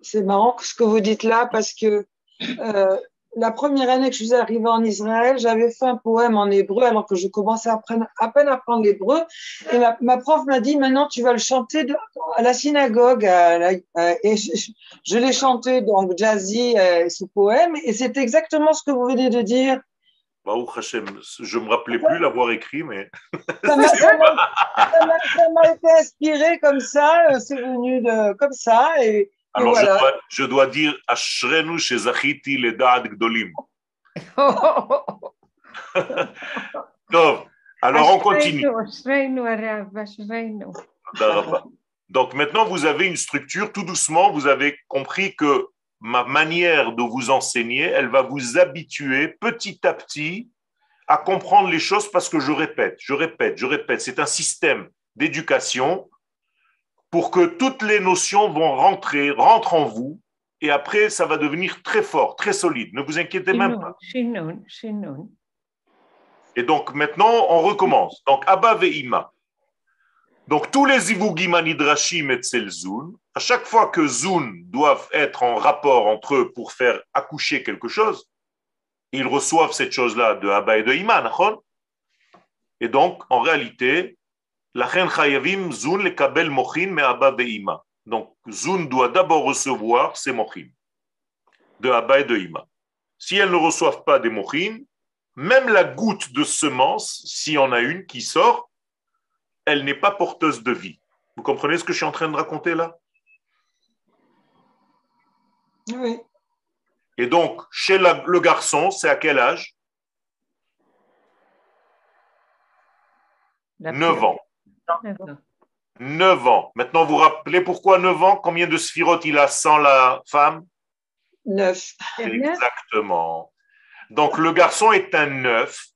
C'est marrant ce que vous dites là parce que euh, la première année que je suis arrivée en Israël, j'avais fait un poème en hébreu alors que je commençais à, apprendre, à peine à apprendre l'hébreu. Et ma, prof m'a dit, maintenant tu vas le chanter à la synagogue. et je, l'ai chanté, donc jazzy, euh, ce poème. Et c'est exactement ce que vous venez de dire. Hashem, je ne me rappelais plus l'avoir écrit, mais. ça m'a été inspiré comme ça, euh, c'est venu de, comme ça. Et, alors, je, dois, je, dois, dire, Ashrenu shezachiti le da'ad gdolim. Donc, alors on continue. Donc maintenant, vous avez une structure, tout doucement, vous avez compris que ma manière de vous enseigner, elle va vous habituer petit à petit à comprendre les choses parce que je répète, je répète, je répète. C'est un système d'éducation pour que toutes les notions vont rentrer, rentrent en vous, et après, ça va devenir très fort, très solide. Ne vous inquiétez même pas. Et donc, maintenant, on recommence. Donc, Abba Ve'ima. Donc, tous les zivugim anidrashim et zun, à chaque fois que zun doivent être en rapport entre eux pour faire accoucher quelque chose, ils reçoivent cette chose-là de Abba et de Ima, Et donc, en réalité, la chayavim zun le kabel mochin me Abba Ima. Donc, zun doit d'abord recevoir ses mochin de Abba et de Ima. Si elles ne reçoivent pas des mochin, même la goutte de semence, s'il y en a une qui sort, elle n'est pas porteuse de vie. Vous comprenez ce que je suis en train de raconter là? Oui. Et donc, chez le garçon, c'est à quel âge? 9 ans. 9 ans. Maintenant, vous rappelez pourquoi 9 ans? Combien de sphirotes il a sans la femme? 9. Exactement. Donc, le garçon est un 9.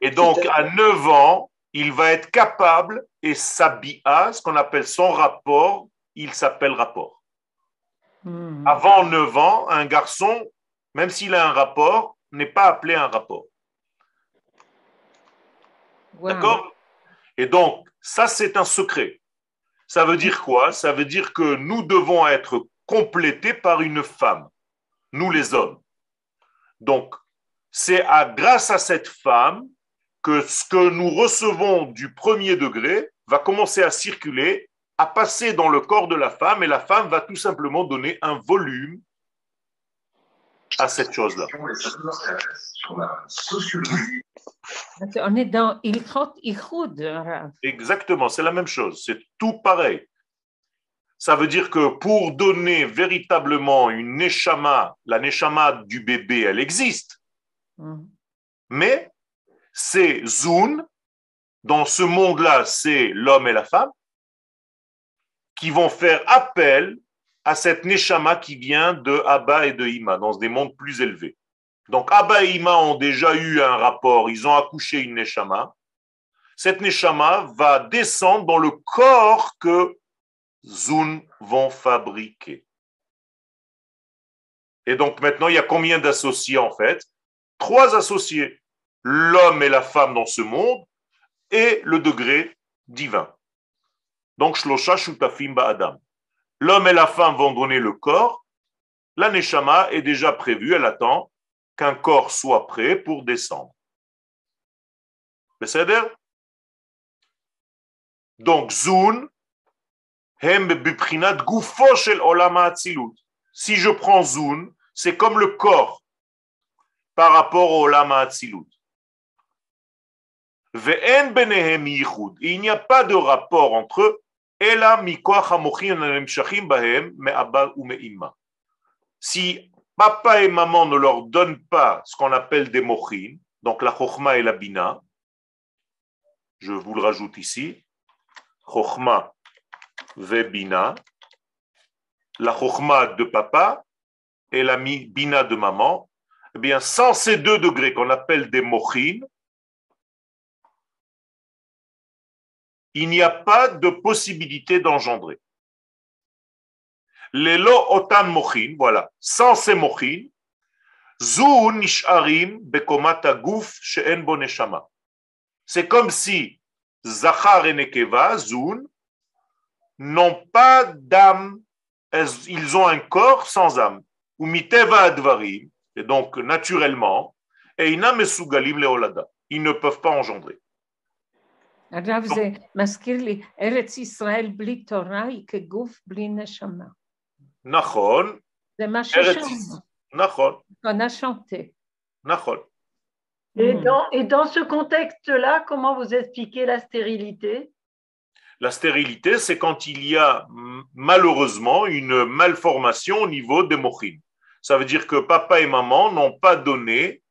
Et donc, à 9 ans, il va être capable et s'habilla, ce qu'on appelle son rapport, il s'appelle rapport. Hmm. Avant 9 ans, un garçon, même s'il a un rapport, n'est pas appelé un rapport. D'accord? Et donc, ça, c'est un secret. Ça veut dire quoi? Ça veut dire que nous devons être complétés par une femme, nous les hommes. Donc, c'est grâce à cette femme que ce que nous recevons du premier degré va commencer à circuler, à passer dans le corps de la femme, et la femme va tout simplement donner un volume à cette chose-là. On est dans Exactement, c'est la même chose, c'est tout pareil. Ça veut dire que pour donner véritablement une neshama, la neshama du bébé, elle existe. Mm. Mais c'est Zun, dans ce monde-là, c'est l'homme et la femme, qui vont faire appel à cette Neshama qui vient de Abba et de Ima, dans des mondes plus élevés. Donc Abba et Ima ont déjà eu un rapport, ils ont accouché une Neshama. Cette Neshama va descendre dans le corps que Zun vont fabriquer. Et donc maintenant, il y a combien d'associés en fait? Trois associés l'homme et la femme dans ce monde et le degré divin. Donc, Shlosha Adam. L'homme et la femme vont donner le corps. La Neshama est déjà prévue, elle attend qu'un corps soit prêt pour descendre. Donc, Zun, si je prends Zun, c'est comme le corps par rapport au Lama Atzilut. Il n'y a pas de rapport entre eux. Si papa et maman ne leur donnent pas ce qu'on appelle des mochin, donc la chokhma et la bina, je vous le rajoute ici, chokhma ve bina, la chokhma de papa et la bina de maman, eh bien, sans ces deux degrés qu'on appelle des mochin, il n'y a pas de possibilité d'engendrer. Les lo otam mochin, voilà, sans ces mochin, zu nisharim bekomata guf she'en bo C'est comme si Zachar et Nekeva, Zun, n'ont pas d'âme, ils ont un corps sans âme. Ou advarim, Et donc, naturellement, ils ne peuvent pas engendrer. הרב זה מזכיר לי, ארץ ישראל בלי תורה היא כגוף בלי נשמה. נכון. זה מה ששמענו. נכון. On a chanté. נכון. Et dans, et dans ce contexte-là, comment vous expliquez la stérilité La stérilité, c'est quand il y a malheureusement une malformation au niveau des mochines. Ça veut dire que papa et maman n'ont pas donné,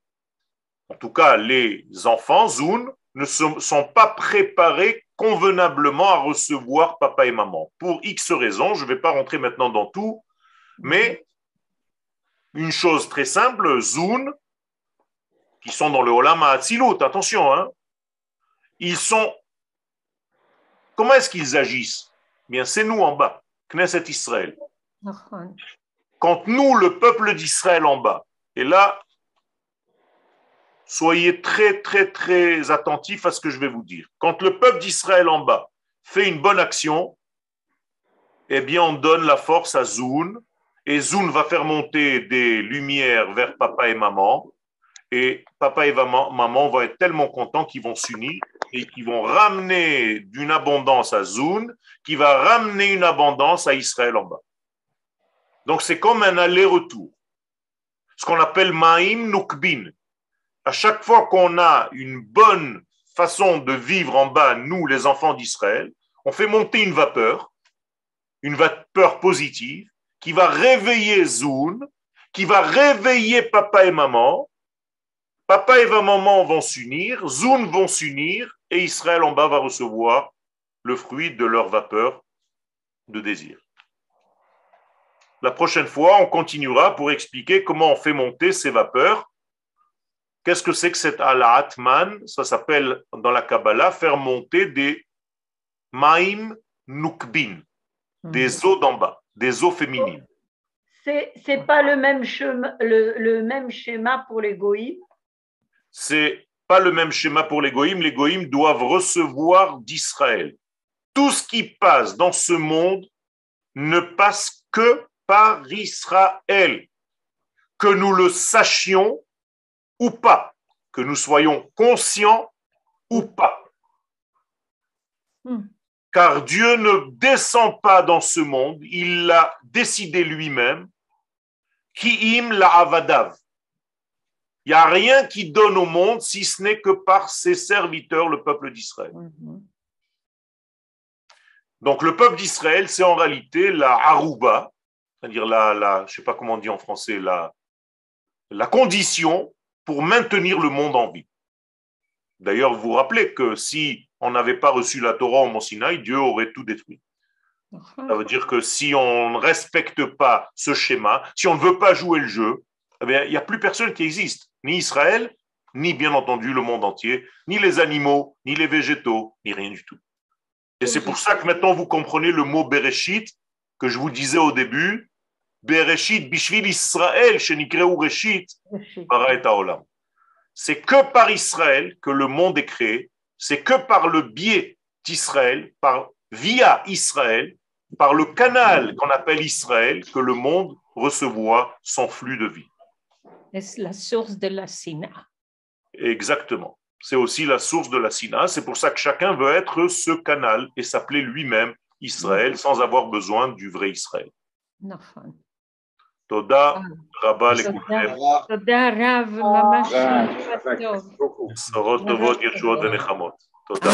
en tout cas les enfants, Zoun, ne sont, pas préparés convenablement à recevoir papa et maman. Pour X raisons, je ne vais pas rentrer maintenant dans tout, mais une chose très simple, Zoun, qui sont dans le Olam Hatzilut, attention, hein, ils sont. Comment est-ce qu'ils agissent? Bien, c'est nous en bas, Knesset Israël. Quand nous, le peuple d'Israël en bas, et là, soyez très, très, très attentifs à ce que je vais vous dire. Quand le peuple d'Israël en bas fait une bonne action, eh bien, on donne la force à Zoun, et Zoun va faire monter des lumières vers papa et maman, et papa et maman vont être tellement contents qu'ils vont s'unir et qu'ils vont ramener d'une abondance à Zoun, qui va ramener une abondance à Israël en bas. Donc c'est comme un aller-retour. Ce qu'on appelle Ma'im Nukbin. À chaque fois qu'on a une bonne façon de vivre en bas, nous les enfants d'Israël, on fait monter une vapeur, une vapeur positive, qui va réveiller Zoun, qui va réveiller papa et maman, Papa et maman vont s'unir, Zoun vont s'unir, et Israël en bas va recevoir le fruit de leur vapeur de désir. La prochaine fois, on continuera pour expliquer comment on fait monter ces vapeurs. Qu'est-ce que c'est que cet al-atman? Ça s'appelle dans la Kabbalah faire monter des maim nukbin, des eaux d'en bas, des eaux féminines. C'est n'est pas le même, schéma, le, même schéma pour les goïms? C'est pas le même schéma pour les goïms. Les goïms doivent recevoir d'Israël. Tout ce qui passe dans ce monde ne passe que par Israël. Que nous le sachions ou pas, que nous soyons conscients ou pas. Hmm. Car Dieu ne descend pas dans ce monde, il l'a décidé lui-même. Ki'im la avadav. Il n'y a rien qui donne au monde si ce n'est que par ses serviteurs, le peuple d'Israël. Mhm. Donc le peuple d'Israël, c'est en réalité la aruba, c'est-à-dire la, la, je sais pas comment on dit en français, la, la condition pour maintenir le monde en vie. D'ailleurs, vous vous rappelez que si on n'avait pas reçu la Torah au Mont Sinaï, Dieu aurait tout détruit. Ça veut dire que si on ne respecte pas ce schéma, si on ne veut pas jouer le jeu, eh il n'y a plus personne qui existe ni Israël, ni bien entendu le monde entier, ni les animaux, ni les végétaux, ni rien du tout. Et c'est pour ça que maintenant vous comprenez le mot Bereshit que je vous disais au début. Bereshit, Bishvil Israël. C'est que par Israël que le monde est créé, c'est que par le biais d'Israël, par, via Israël, par le canal qu'on appelle Israël, que le monde recevoir son flux de vie est la source de la Sina? Exactement. C'est aussi la source de la Sina. C'est pour ça que chacun veut être ce canal et s'appeler lui-même Israël sans avoir besoin du vrai Israël. Toda, Rabba לכולכם. תודה רב, ממש בשורות טובות, ישועות ונחמות. תודה.